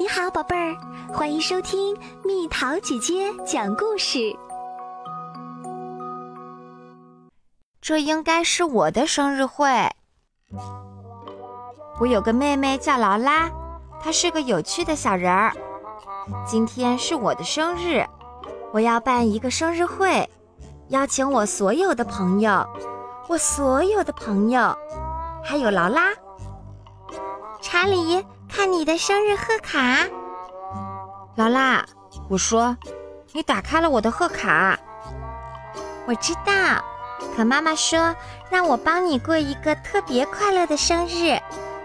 你好，宝贝儿，欢迎收听蜜桃姐姐讲故事。这应该是我的生日会。我有个妹妹叫劳拉，她是个有趣的小人儿。今天是我的生日，我要办一个生日会，邀请我所有的朋友，我所有的朋友，还有劳拉。查理。看你的生日贺卡，劳拉，我说，你打开了我的贺卡。我知道，可妈妈说让我帮你过一个特别快乐的生日，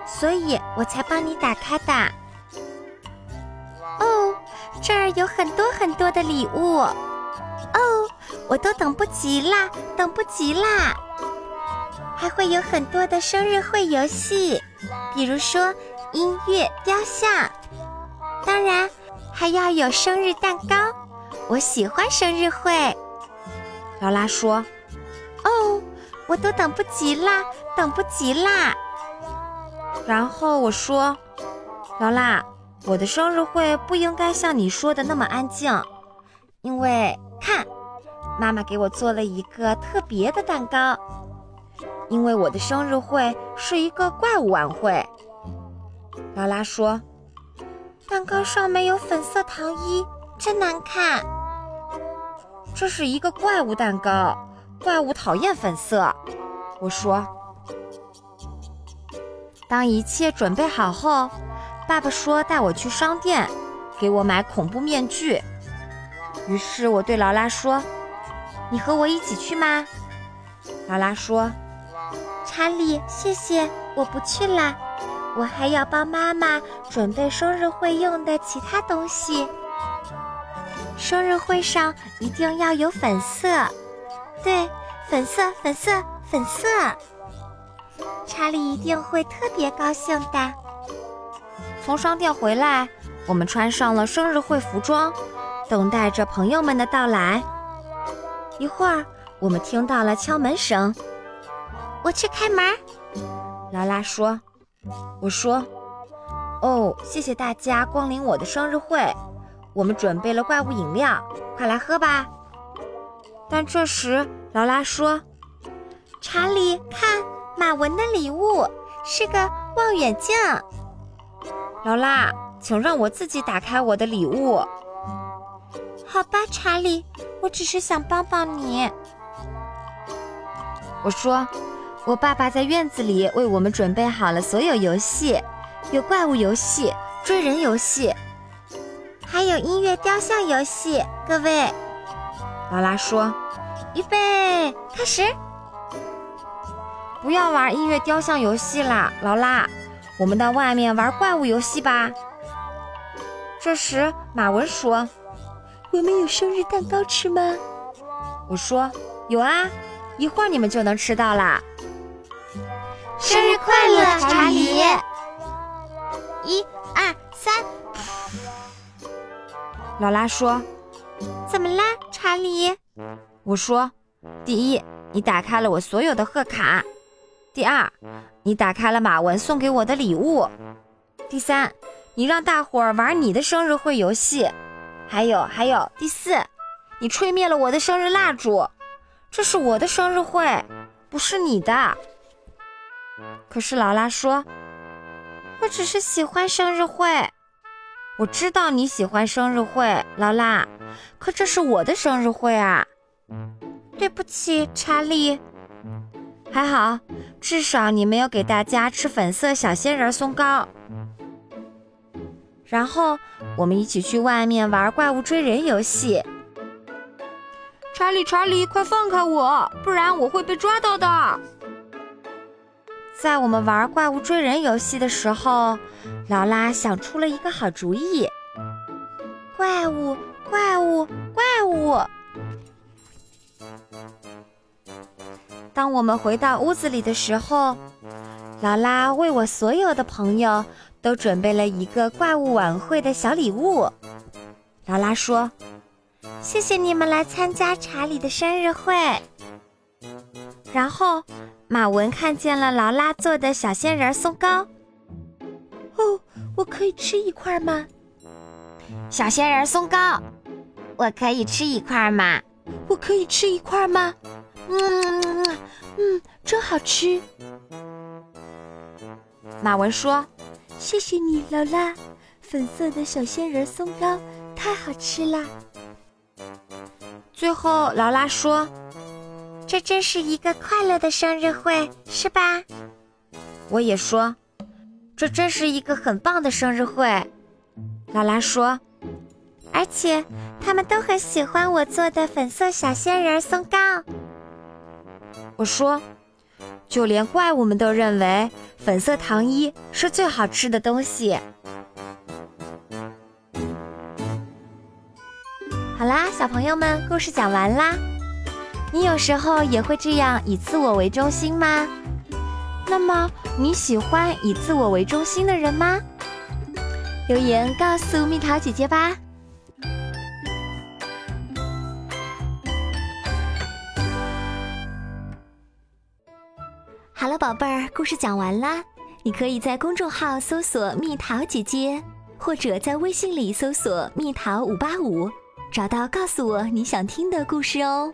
所以我才帮你打开的。哦，这儿有很多很多的礼物，哦，我都等不及啦，等不及啦！还会有很多的生日会游戏，比如说。音乐雕像，当然还要有生日蛋糕。我喜欢生日会。劳拉说：“哦，我都等不及啦，等不及啦。”然后我说：“劳拉，我的生日会不应该像你说的那么安静，因为看，妈妈给我做了一个特别的蛋糕。因为我的生日会是一个怪物晚会。”劳拉说：“蛋糕上没有粉色糖衣，真难看。这是一个怪物蛋糕，怪物讨厌粉色。”我说：“当一切准备好后，爸爸说带我去商店，给我买恐怖面具。于是我对劳拉说：‘你和我一起去吗？’劳拉说：‘查理，谢谢，我不去了。’”我还要帮妈妈准备生日会用的其他东西。生日会上一定要有粉色，对，粉色，粉色，粉色。查理一定会特别高兴的。从商店回来，我们穿上了生日会服装，等待着朋友们的到来。一会儿，我们听到了敲门声。我去开门。劳拉说。我说：“哦，谢谢大家光临我的生日会，我们准备了怪物饮料，快来喝吧。”但这时劳拉说：“查理，看马文的礼物是个望远镜。”劳拉，请让我自己打开我的礼物。好吧，查理，我只是想帮帮你。我说。我爸爸在院子里为我们准备好了所有游戏，有怪物游戏、追人游戏，还有音乐雕像游戏。各位，劳拉说：“预备，开始！不要玩音乐雕像游戏啦，劳拉，我们到外面玩怪物游戏吧。”这时，马文说：“我们有生日蛋糕吃吗？”我说：“有啊，一会儿你们就能吃到啦。”生日快乐，查理！一、二、三。劳拉说：“怎么啦，查理？”我说：“第一，你打开了我所有的贺卡；第二，你打开了马文送给我的礼物；第三，你让大伙儿玩你的生日会游戏；还有，还有，第四，你吹灭了我的生日蜡烛。这是我的生日会，不是你的。”可是劳拉说：“我只是喜欢生日会。我知道你喜欢生日会，劳拉。可这是我的生日会啊！对不起，查理。还好，至少你没有给大家吃粉色小仙人松糕。然后我们一起去外面玩怪物追人游戏。查理，查理，快放开我，不然我会被抓到的。”在我们玩怪物追人游戏的时候，劳拉想出了一个好主意。怪物，怪物，怪物！当我们回到屋子里的时候，劳拉为我所有的朋友都准备了一个怪物晚会的小礼物。劳拉说：“谢谢你们来参加查理的生日会。”然后。马文看见了劳拉做的小仙人松糕。哦，我可以吃一块吗？小仙人松糕，我可以吃一块吗？我可以吃一块吗？嗯嗯，真好吃。马文说：“谢谢你，劳拉。粉色的小仙人松糕太好吃啦。”最后，劳拉说：“这真是一个快乐的生日会，是吧？”我也说：“这真是一个很棒的生日会。”劳拉说：“而且他们都很喜欢我做的粉色小仙人松糕。”我说：“就连怪物们都认为粉色糖衣是最好吃的东西。”好啦，小朋友们，故事讲完啦。你有时候也会这样以自我为中心吗？那么你喜欢以自我为中心的人吗？留言告诉蜜桃姐姐吧。好了，宝贝儿，故事讲完啦。你可以在公众号搜索“蜜桃姐姐”，或者在微信里搜索“蜜桃五八五”。找到，告诉我你想听的故事哦。